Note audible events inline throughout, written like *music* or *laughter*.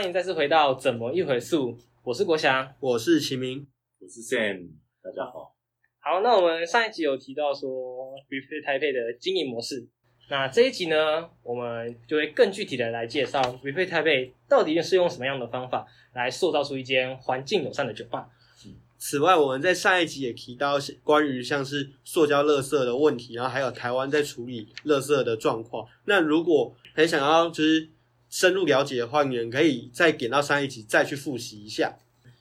欢迎再次回到怎么一回溯，我是国祥。我是齐明，我是 Sam，大家好。好，那我们上一集有提到说 Replay 台北的经营模式，那这一集呢，我们就会更具体的来介绍 Replay 台北到底是用什么样的方法来塑造出一间环境友善的酒吧。此外，我们在上一集也提到是关于像是塑胶垃圾的问题，然后还有台湾在处理垃圾的状况。那如果很想要就是深入了解的话，你们可以再点到上一集再去复习一下。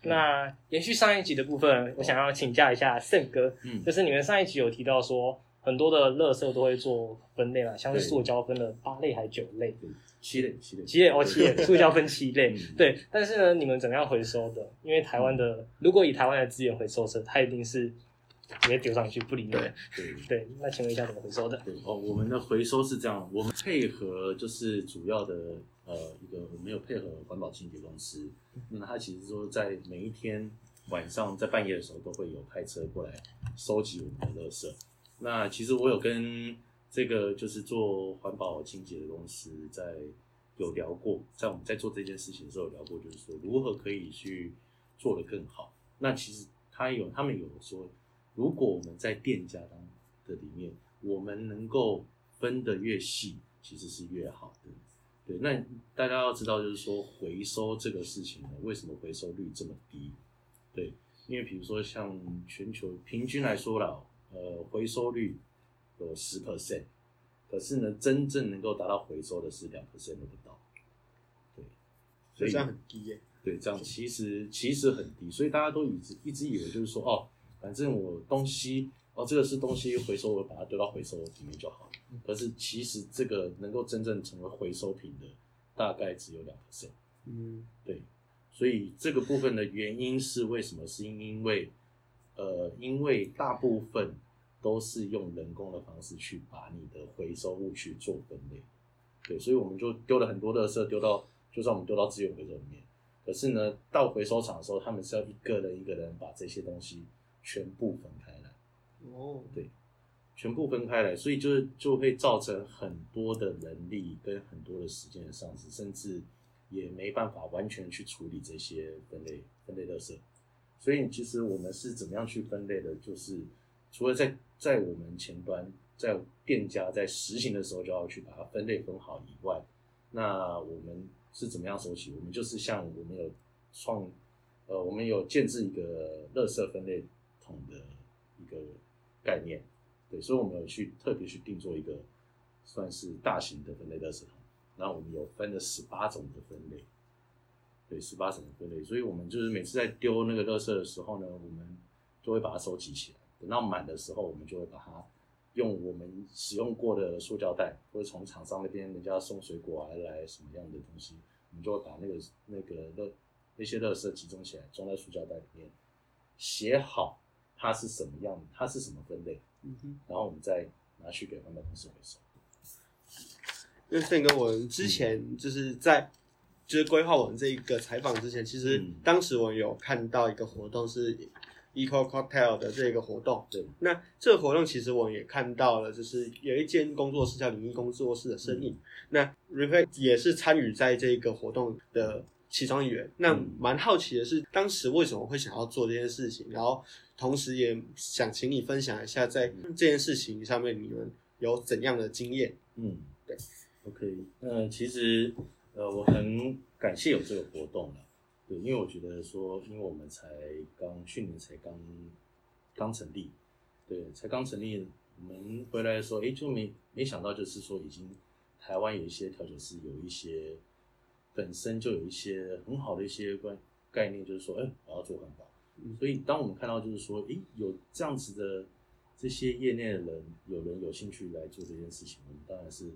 那延续上一集的部分，我想要请教一下盛哥，嗯就是你们上一集有提到说很多的垃圾都会做分类嘛，像是塑胶分了八类还是九类？七类，七类，七类哦，七类，*laughs* 塑胶分七类，嗯对。但是呢，你们怎么样回收的？因为台湾的，如果以台湾的资源回收车，它一定是直接丢上去不理你们。对对，那请问一下怎么回收的？对哦，我们的回收是这样，我们配合就是主要的呃一个我们有配合环保清洁公司，那它其实说在每一天晚上在半夜的时候都会有派车过来收集我们的垃圾。那其实我有跟这个就是做环保清洁的公司在有聊过，在我们在做这件事情的时候有聊过，就是说如何可以去做得更好。那其实他有他们有说，如果我们在店家当的里面，我们能够分得越细，其实是越好的。对，那大家要知道，就是说回收这个事情呢，为什么回收率这么低？对，因为比如说像全球平均来说啦，呃，回收率有十 percent，可是呢，真正能够达到回收的是两 percent 都不到。对，所以这样很低耶、对，这样其实其实很低，所以大家都一直一直以为就是说，哦，反正我东西，哦，这个是东西回收，我把它丢到回收里面就好了。可是其实这个能够真正成为回收品的，大概只有两 percent。嗯，对，所以这个部分的原因是为什么？是因为，呃，因为大部分都是用人工的方式去把你的回收物去做分类，对，所以我们就丢了很多垃圾丢到，就算我们丢到资源回收里面，可是呢，到回收厂的时候，他们是要一个人一个人把这些东西全部分开来。哦，对，全部分开来，所以就是就会造成很多的人力跟很多的时间的丧失，甚至也没办法完全去处理这些分类分类垃圾。所以其实我们是怎么样去分类的？就是除了在在我们前端，在店家在实行的时候就要去把它分类分好以外，那我们是怎么样收起？我们就是像我们有创，呃，我们有建制一个垃圾分类的一个概念，对，所以我们有去特别去定做一个算是大型的分类垃圾桶，然后我们有分了十八种的分类，对，十八种的分类，所以我们就是每次在丢那个垃圾的时候呢，我们就会把它收集起来，等到满的时候，我们就会把它用我们使用过的塑胶袋，或者从厂商那边人家送水果啊来什么样的东西，我们就会把那个那个垃那些垃圾集中起来，装在塑胶袋里面，写好它是什么样，它是什么分类，嗯哼，然后我们再拿去给环保公司回收。因为盛哥，我们之前就是在就是规划我们这一个采访之前，其实嗯。当时我有看到一个活动是 Eco Cocktail 的这个活动，对，那这个活动其实我也看到了，就是有一间工作室叫灵异工作室的身影。那 Reflect 也是参与在这个活动的其中一员。那嗯蛮好奇的是，当时为什么会想要做这件事情？然后同时也想请你分享一下，在这件事情上面你们有怎样的经验？嗯，对，OK，那其实呃，我很感谢有这个活动了，对，因为我觉得说，因为我们才刚去年才刚刚成立，对，才刚成立，我们回来的时候，诶，就没没想到，就是说已经台湾有一些调酒师有一些本身就有一些很好的一些关概念，就是说，哎、我要做环保。所以当我们看到就是说，诶，有这样子的这些业内的人，有人有兴趣来做这件事情，我们当然是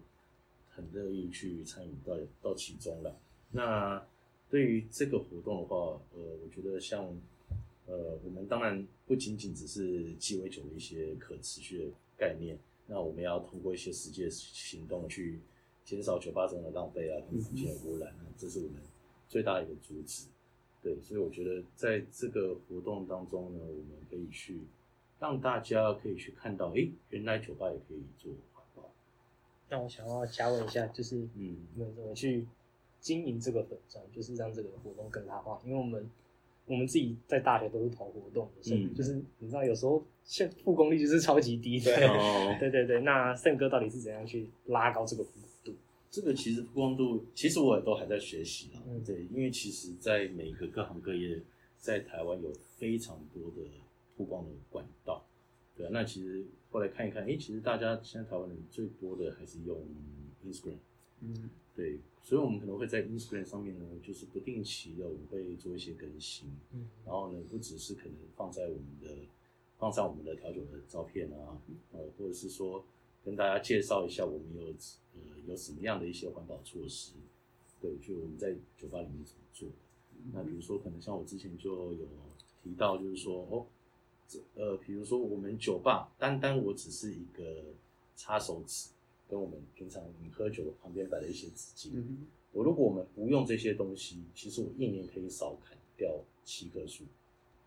很乐意去参与到到其中了。那对于这个活动的话，呃，我觉得像呃，我们当然不仅仅只是鸡尾酒的一些可持续的概念，那我们要通过一些实际的行动去减少酒吧中的浪费啊，跟空气的污染啊，这是我们最大的一个主旨。对，所以我觉得在这个活动当中呢，我们可以去让大家可以去看到，诶，原来酒吧也可以做环保。那我想要加问一下，就是嗯你们怎么去经营这个粉专，就是让这个活动更大化？因为我们我们自己在大学都是跑活动的，所以嗯就是你知道有时候现复功率就是超级低的。对 *laughs* 哦，对对对，那胜哥到底是怎样去拉高这个？这个其实曝光度，其实我也都还在学习啦。嗯对，因为其实，在每个各行各业，在台湾有非常多的曝光的管道。对啊，那其实后来看一看，诶，其实大家现在台湾人最多的还是用 Instagram。嗯，对，所以我们可能会在 Instagram 上面呢，就是不定期的我们会做一些更新。嗯然后呢，不只是可能放在我们的放上我们的调酒的照片啊，呃，或者是说跟大家介绍一下我们有呃有什么样的一些环保措施，对，就我们在酒吧里面怎么做。那比如说，可能像我之前就有提到，就是说哦，这呃，比如说我们酒吧单单我只是一个擦手纸，跟我们平常你喝酒旁边摆的一些纸巾，嗯我如果我们不用这些东西，其实我一年可以少砍掉七棵树。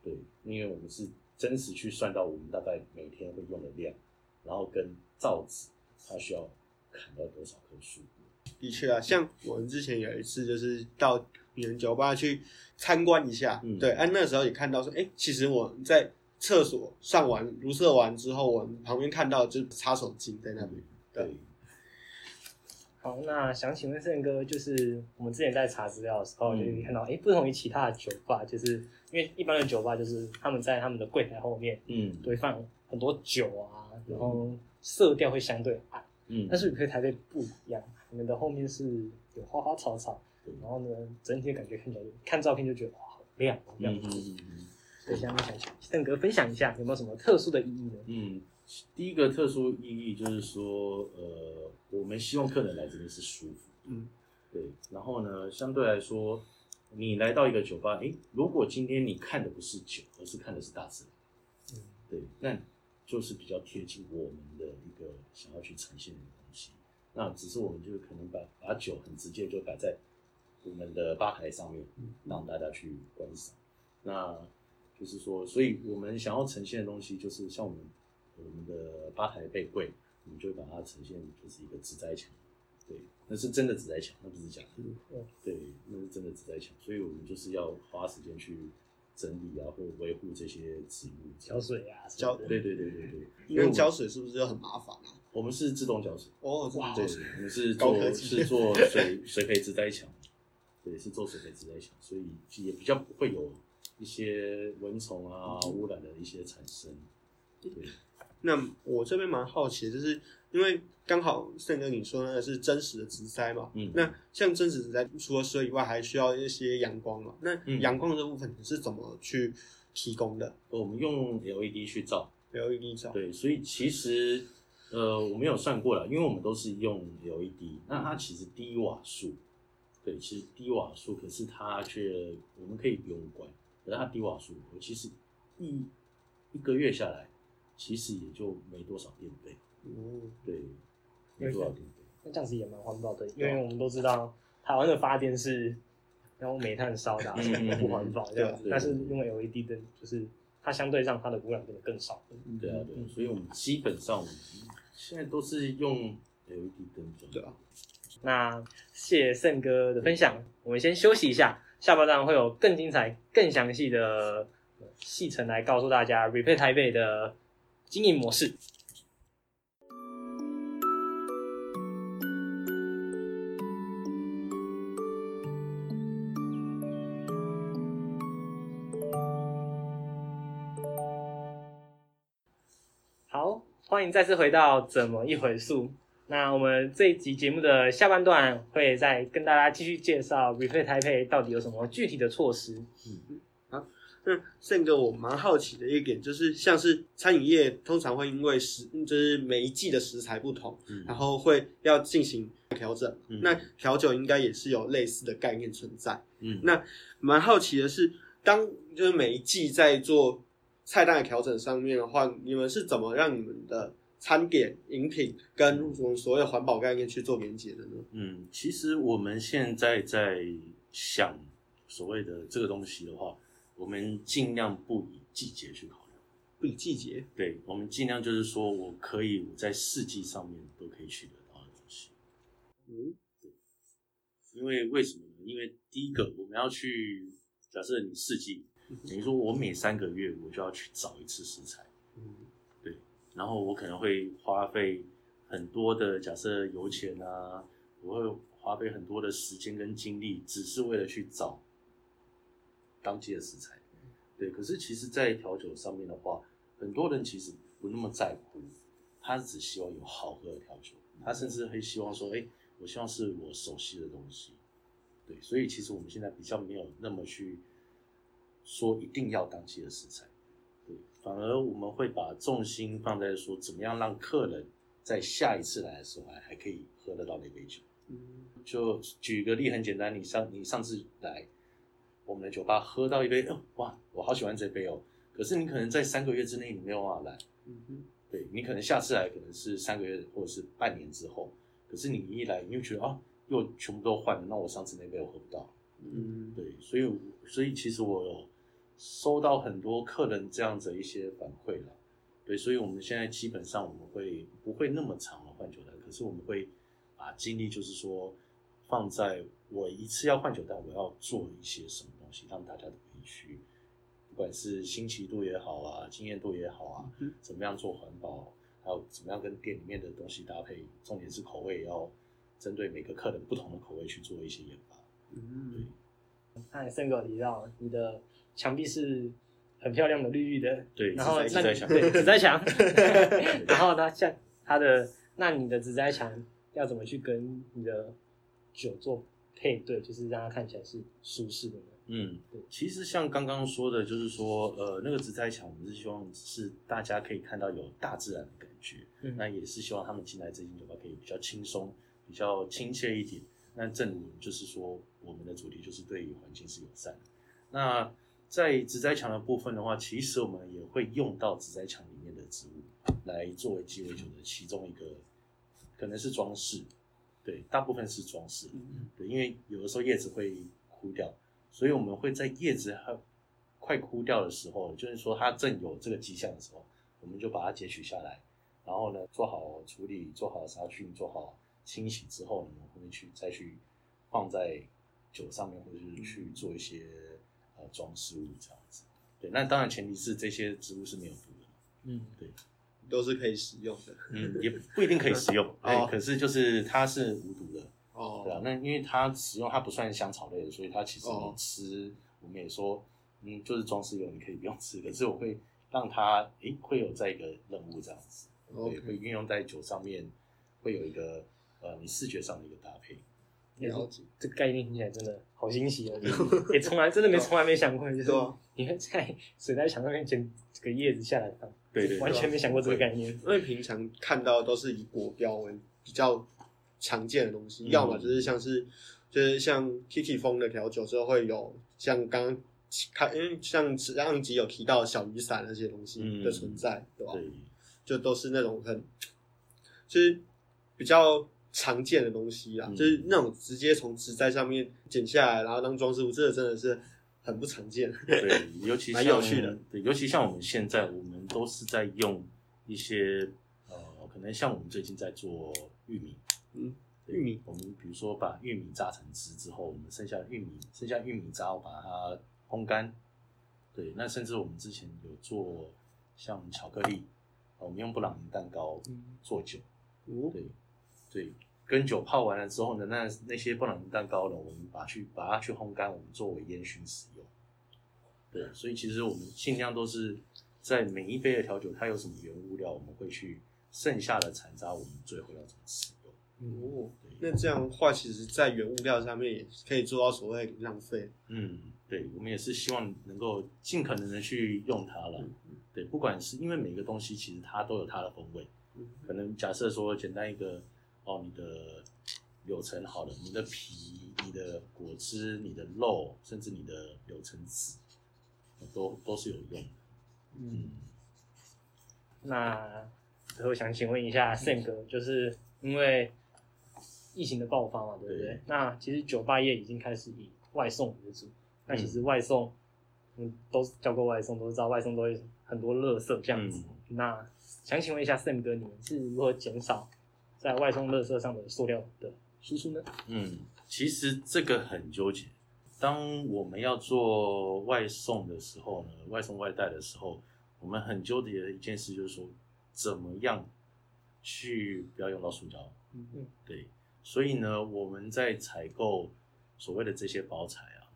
对，因为我们是真实去算到我们大概每天会用的量，然后跟造纸它需要砍掉多少棵树。的。确啊，像我们之前有一次就是到别人酒吧去参观一下，嗯对，啊，那时候也看到说，哎、其实我在厕所上完如厕完之后，我们旁边看到就是擦手巾在那边，对，好，那想请问胜哥，就是我们之前在查资料的时候，嗯。就可以看到，哎、不同于其他的酒吧，就是因为一般的酒吧就是他们在他们的柜台后面嗯。都会放很多酒啊，然后色调会相对暗，嗯，但是你可台北不一样，你们的后面是有花花草草，然后呢，整体的感觉看起来就看照片就觉得哇，好亮，好亮。嗯嗯嗯嗯所以想想胜哥分享一下，有没有什么特殊的意义呢？嗯，第一个特殊意义就是说，呃，我们希望客人来这边是舒服。嗯，对，然后呢，相对来说，你来到一个酒吧，诶，如果今天你看的不是酒，而是看的是大自然，嗯，对，那就是比较贴近我们的一个想要去呈现的东西。那只是我们就是可能把把酒很直接就摆在我们的吧台上面，让大家去观赏。那就是说，所以我们想要呈现的东西，就是像我们我们的吧台背柜，我们就会把它呈现就是一个纸栽墙，对，那是真的纸栽墙，那不是假的，嗯对，那是真的纸栽墙，所以我们就是要花时间去整理啊，或维护这些植物。浇水啊，什浇对对对对对，因为浇水是不是就很麻烦啊？我们是自动浇水，哦，哇对，我们是做是做水 *laughs* 水培植栽墙，对，是做水培植栽墙，所以也比较不会有一些蚊虫啊污染的一些产生。对，那我这边蛮好奇的，就是因为刚好盛哥你说那个是真实的植栽嘛，嗯那像真实植栽除了水以外，还需要一些阳光嘛？那嗯。阳光这部分你是怎么去提供的？我们用 LED 去照，？LED 照，对，所以其实呃我没有算过了，因为我们都是用 LED，那它其实低瓦数，对，其实低瓦数，可是它却我们可以不用关，可是它低瓦数，我其实一一个月下来，其实也就没多少电费，哦，对，没多少电。那这样子也蛮环保的，因为我们都知道台湾的发电是用煤炭烧的啊，嗯所以不环保这样子。但是用 LED 灯，就是它相对上它的污染变得更少。对啊，对啊，所以我们基本上现在都是用 LED 灯。对啊，那谢谢胜哥的分享，我们先休息一下，下半段会有更精彩、更详细的呃细程来告诉大家 Replay 台北的经营模式。欢迎再次回到怎么一回溯。那我们这一集节目的下半段会再跟大家继续介绍 Replay 台北到底有什么具体的措施。嗯，好那盛哥，我蛮好奇的一点就是，像是餐饮业通常会因为食，就是每一季的食材不同，嗯然后会要进行调整。嗯那调酒应该也是有类似的概念存在。嗯那蛮好奇的是，当就是每一季在做菜单的调整上面的话，你们是怎么让你们的餐点、饮品跟我们所谓的环保概念去做连接的呢？嗯，其实我们现在在想所谓的这个东西的话，我们尽量不以季节去考量。不以季节，对，我们尽量就是说我可以我在四季上面都可以取得到的东西。嗯，因为为什么呢？因为第一个我们要去，假设你四季，等于说我每三个月我就要去找一次食材，嗯然后我可能会花费很多的假设油钱啊，我会花费很多的时间跟精力，只是为了去找当季的食材。对，可是其实，在调酒上面的话，很多人其实不那么在乎，他只希望有好喝的调酒，他甚至会希望说，哎，我希望是我熟悉的东西。对，所以其实我们现在比较没有那么去说一定要当季的食材。对，反而我们会把重心放在说，怎么样让客人在下一次来的时候还还可以喝得到那杯酒。嗯就举个例很简单，你上你上次来我们的酒吧喝到一杯，哦哇，我好喜欢这杯哦。可是你可能在三个月之内你没有办法来，嗯哼对你可能下次来可能是三个月或者是半年之后，可是你一来你就觉得啊，又全部都换了，那我上次那杯我喝不到。嗯对，所以所以其实我有收到很多客人这样子一些反馈了。对，所以我们现在基本上我们会不会那么长的换酒单，可是我们会把精力就是说放在我一次要换酒单，我要做一些什么东西，让大家都可以去，不管是新奇度也好啊，经验度也好啊，嗯怎么样做环保，还有怎么样跟店里面的东西搭配，重点是口味也要针对每个客人不同的口味去做一些研发。嗯刚才森哥有提到你的墙壁是很漂亮的绿绿的，对然后那紫紫栽墙，*laughs* 然后呢，像它的那你的紫栽墙要怎么去跟你的酒做配对，就是让它看起来是舒适的呢？嗯对，其实像刚刚说的，就是说，呃，那个植栽墙，我们是希望是大家可以看到有大自然的感觉，嗯那也是希望他们进来这间酒吧可以比较轻松、比较亲切一点。那正如就是说，我们的主题就是对于环境是友善的。那在植栽墙的部分的话，其实我们也会用到植栽墙里面的植物来作为鸡尾酒的其中一个，可能是装饰，对，大部分是装饰。嗯对，因为有的时候叶子会枯掉，所以我们会在叶子还快枯掉的时候，就是说它正有这个迹象的时候，我们就把它截取下来，然后呢做好处理，做好杀菌，做好清洗之后呢，我们会去再去放在酒上面，或者是去做一些呃装饰物这样子。对，那当然前提是这些植物是没有毒的，嗯，对。都是可以食用的。嗯，也不一定可以食用，对，*laughs* 哦。可是就是它是无毒的，哦。对啊，那因为它使用它不算香草类的，所以它其实吃，我们也说，嗯，就是装饰用，你可以不用吃。*laughs* 可是我会让它，诶，会有在一个任务这样子，对，会运用在酒上面，会有一个呃你视觉上的一个搭配。也是。了解。这个概念听起来真的好新奇哦，*laughs* 也从来真的没从来没想过，就是你会在水在墙上面捡这个叶子下来放，对对对完全没想过这个概念。因为平常看到都是以果标为比较常见的东西，嗯。要么就是像是就是像 Kiki 风的调酒之后会有像刚刚看，因为像上一集有提到小雨伞那些东西嗯。的存在，对吧？对，就都是那种很就是比较常见的东西啦，嗯就是那种直接从植栽上面剪下来，然后当装饰物，这个真的是很不常见。*laughs* 对，尤其蛮像有趣的，对，尤其像我们现在，我们都是在用一些呃，可能像我们最近在做玉米，嗯，玉米，我们比如说把玉米榨成汁之后，我们剩下的玉米，剩下玉米渣，我把它烘干。对，那甚至我们之前有做像巧克力，我们用布朗尼蛋糕做酒，哦对对，跟酒泡完了之后呢，那那些布朗尼蛋糕呢，我们把去把它去烘干，我们作为烟熏使用。对，所以其实我们尽量都是在每一杯的调酒，它有什么原物料，我们会去剩下的残渣，我们最后要怎么使用。哦，对，那这样的话，其实在原物料上面也可以做到所谓浪费。嗯，对，我们也是希望能够尽可能的去用它了。对，不管是因为每个东西其实它都有它的风味，嗯可能假设说简单一个哦，你的柳橙好了，你的皮、你的果汁、你的肉，甚至你的柳橙籽，都都是有用的。嗯，那我想请问一下 Sam 哥，就是因为疫情的爆发嘛，对不对？对那其实酒吧业已经开始以外送为主，那其实外送，嗯，都是叫过外送，都知道外送都会很多垃圾这样子。那想请问一下 Sam 哥，你们是如何减少在外送垃圾上的塑料的输出呢？嗯，其实这个很纠结。当我们要做外送的时候呢，外送外带的时候，我们很纠结的一件事就是说，怎么样去不要用到塑胶。嗯嗯对，所以呢，我们在采购所谓的这些包材啊，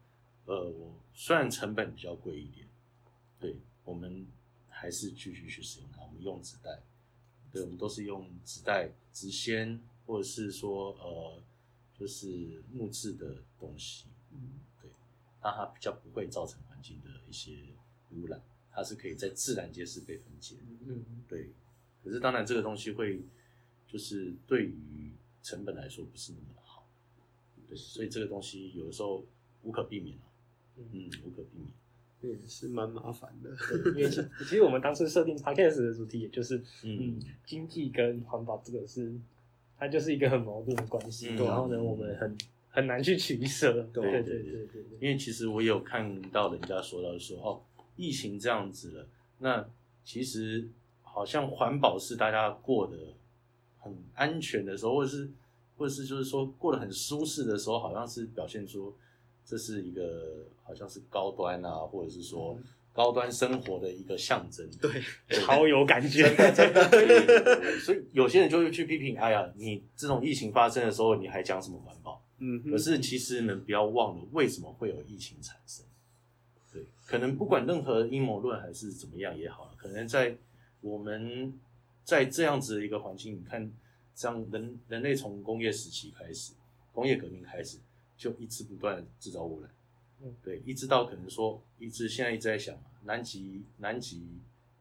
呃，我虽然成本比较贵一点，对我们还是继续去使用它。我们用纸袋，对，我们都是用纸袋、纸纤，或者是说呃，就是木质的东西，嗯对，那它比较不会造成环境的一些污染，它是可以在自然界是被分解的。嗯对，可是当然这个东西会，就是对于成本来说不是那么的好，对，所以这个东西有的时候无可避免啊，嗯，无可避免。也是蛮麻烦的。因为其其实我们当初设定 podcast 的主题，也就是嗯嗯，经济跟环保这个是，它就是一个很矛盾的关系。嗯然后呢，我们很很难去取舍。对对对对对对对。因为其实我也有看到人家说到说哦，疫情这样子了，那其实好像环保是大家过得很安全的时候，或者是或者是就是说过得很舒适的时候，好像是表现出这是一个好像是高端啊，或者是说高端生活的一个象征。对，超有感觉。真的所以有些人就会去批评，哎呀，你这种疫情发生的时候，你还讲什么环保？嗯，可是其实呢，不要忘了为什么会有疫情产生。对，可能不管任何阴谋论还是怎么样也好了，可能在我们在这样子的一个环境，你看，像人人类从工业时期开始，工业革命开始，就一直不断的制造污染。嗯，对，一直到可能说，一直现在一直在想嘛，南极、南极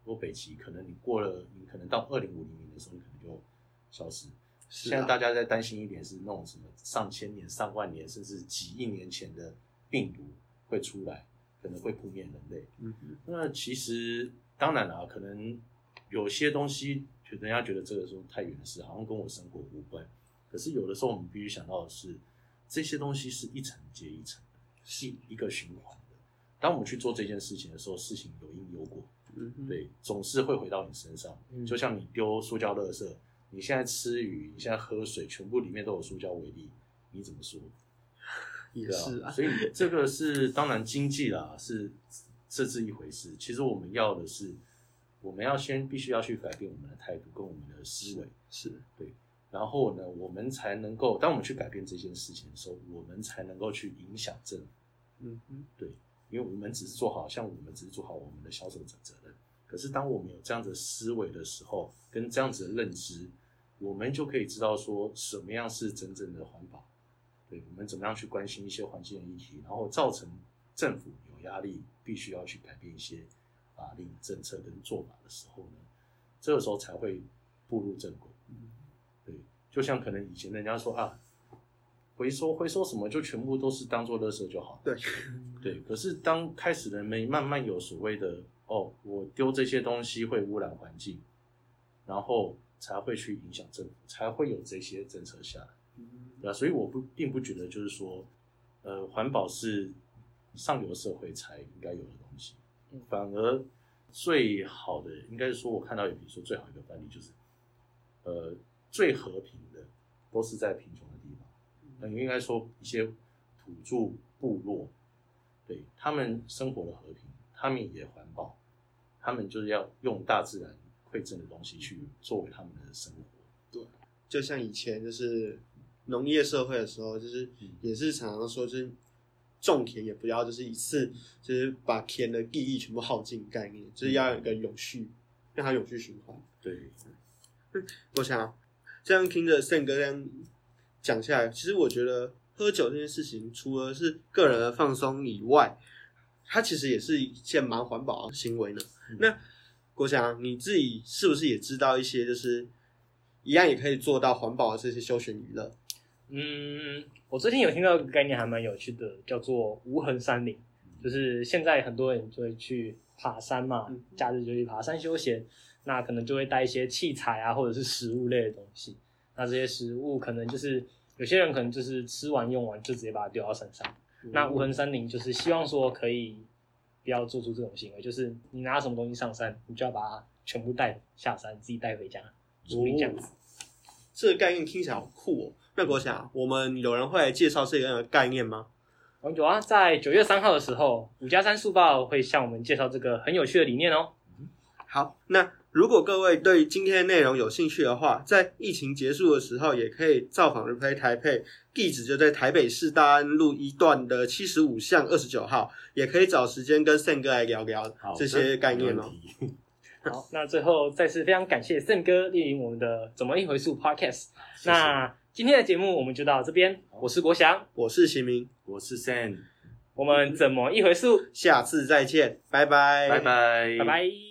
或北极，可能你过了，你可能到二零五零年的时候，你可能就消失。现在大家在担心一点是那种什么上千年、上万年，甚至几亿年前的病毒会出来，可能会扑灭人类。嗯哼，那其实当然啦，可能有些东西，人家觉得这个时候太远的事，好像跟我生活无关。可是有的时候我们必须想到的是，这些东西是一层接一层的，是一个循环的。当我们去做这件事情的时候，事情有因有果，嗯哼，对，总是会回到你身上。嗯就像你丢塑胶垃圾，你现在吃鱼，你现在喝水，全部里面都有塑胶微粒，你怎么说？*laughs* 对也是啊，*laughs* 所以这个是当然经济啦，是这是一回事。其实我们要的是，我们要先必须要去改变我们的态度跟我们的思维，是，然后呢，我们才能够，当我们去改变这件事情的时候，我们才能够去影响政府。嗯对，因为我们只是做好，像我们只是做好我们的销售者责任。可是当我们有这样子的思维的时候，跟这样子的认知，我们就可以知道说什么样是真正的环保。对，我们怎么样去关心一些环境的议题，然后造成政府有压力，必须要去改变一些法令、政策跟做法的时候呢，这个时候才会步入正轨。对，就像可能以前人家说啊，回收回收什么就全部都是当做垃圾就好。对，对，可是当开始人们慢慢有所谓的哦，我丢这些东西会污染环境，然后才会去影响政府，才会有这些政策下来，对啊，所以我不并不觉得就是说，呃，环保是上流社会才应该有的东西嗯，反而最好的应该是说，我看到有比如说最好一个范例就是，呃，最和平的都是在贫穷的地方。那应该说一些土著部落，对他们生活的和平，他们也环保，他们就是要用大自然馈赠的东西去作为他们的生活。对就像以前就是农业社会的时候，就是嗯也是常常说，就是种田也不要就是一次就是把田的地力全部耗尽概念，就是要有一个永续，让它永续循环。对，我想这样听着胜哥这样讲下来，其实我觉得喝酒这件事情，除了是个人的放松以外，它其实也是一件蛮环保的行为呢。嗯那国强，你自己是不是也知道一些，就是一样也可以做到环保的这些休闲娱乐？嗯，我最近有听到一个概念还蛮有趣的，叫做无痕山林，就是现在很多人就会去爬山嘛嗯，假日就去爬山休闲，那可能就会带一些器材啊，或者是食物类的东西。那这些食物可能就是有些人可能就是吃完用完就直接把它丢到山上。那无痕山林就是希望说可以不要做出这种行为，就是你拿什么东西上山，你就要把它全部带下山，自己带回家处理这样子。这个概念听起来好酷哦。那国想，我们有人会来介绍这个概念吗？哦有啊，在九月三号的时候，五加三速报会向我们介绍这个很有趣的理念哦。好，那如果各位对今天的内容有兴趣的话，在疫情结束的时候，也可以造访 Replay 台北，地址就在台北市大安路一段的七十五巷二十九号，也可以找时间跟 Sen 哥来聊聊好这些概念哦。*laughs* 好，那最后再次非常感谢盛哥莅临我们的怎么一回数 Podcast。那今天的节目我们就到这边，我是国祥，我是秦明，我是 Sam，我们怎么一回事，下次再见，拜拜，拜拜，拜拜。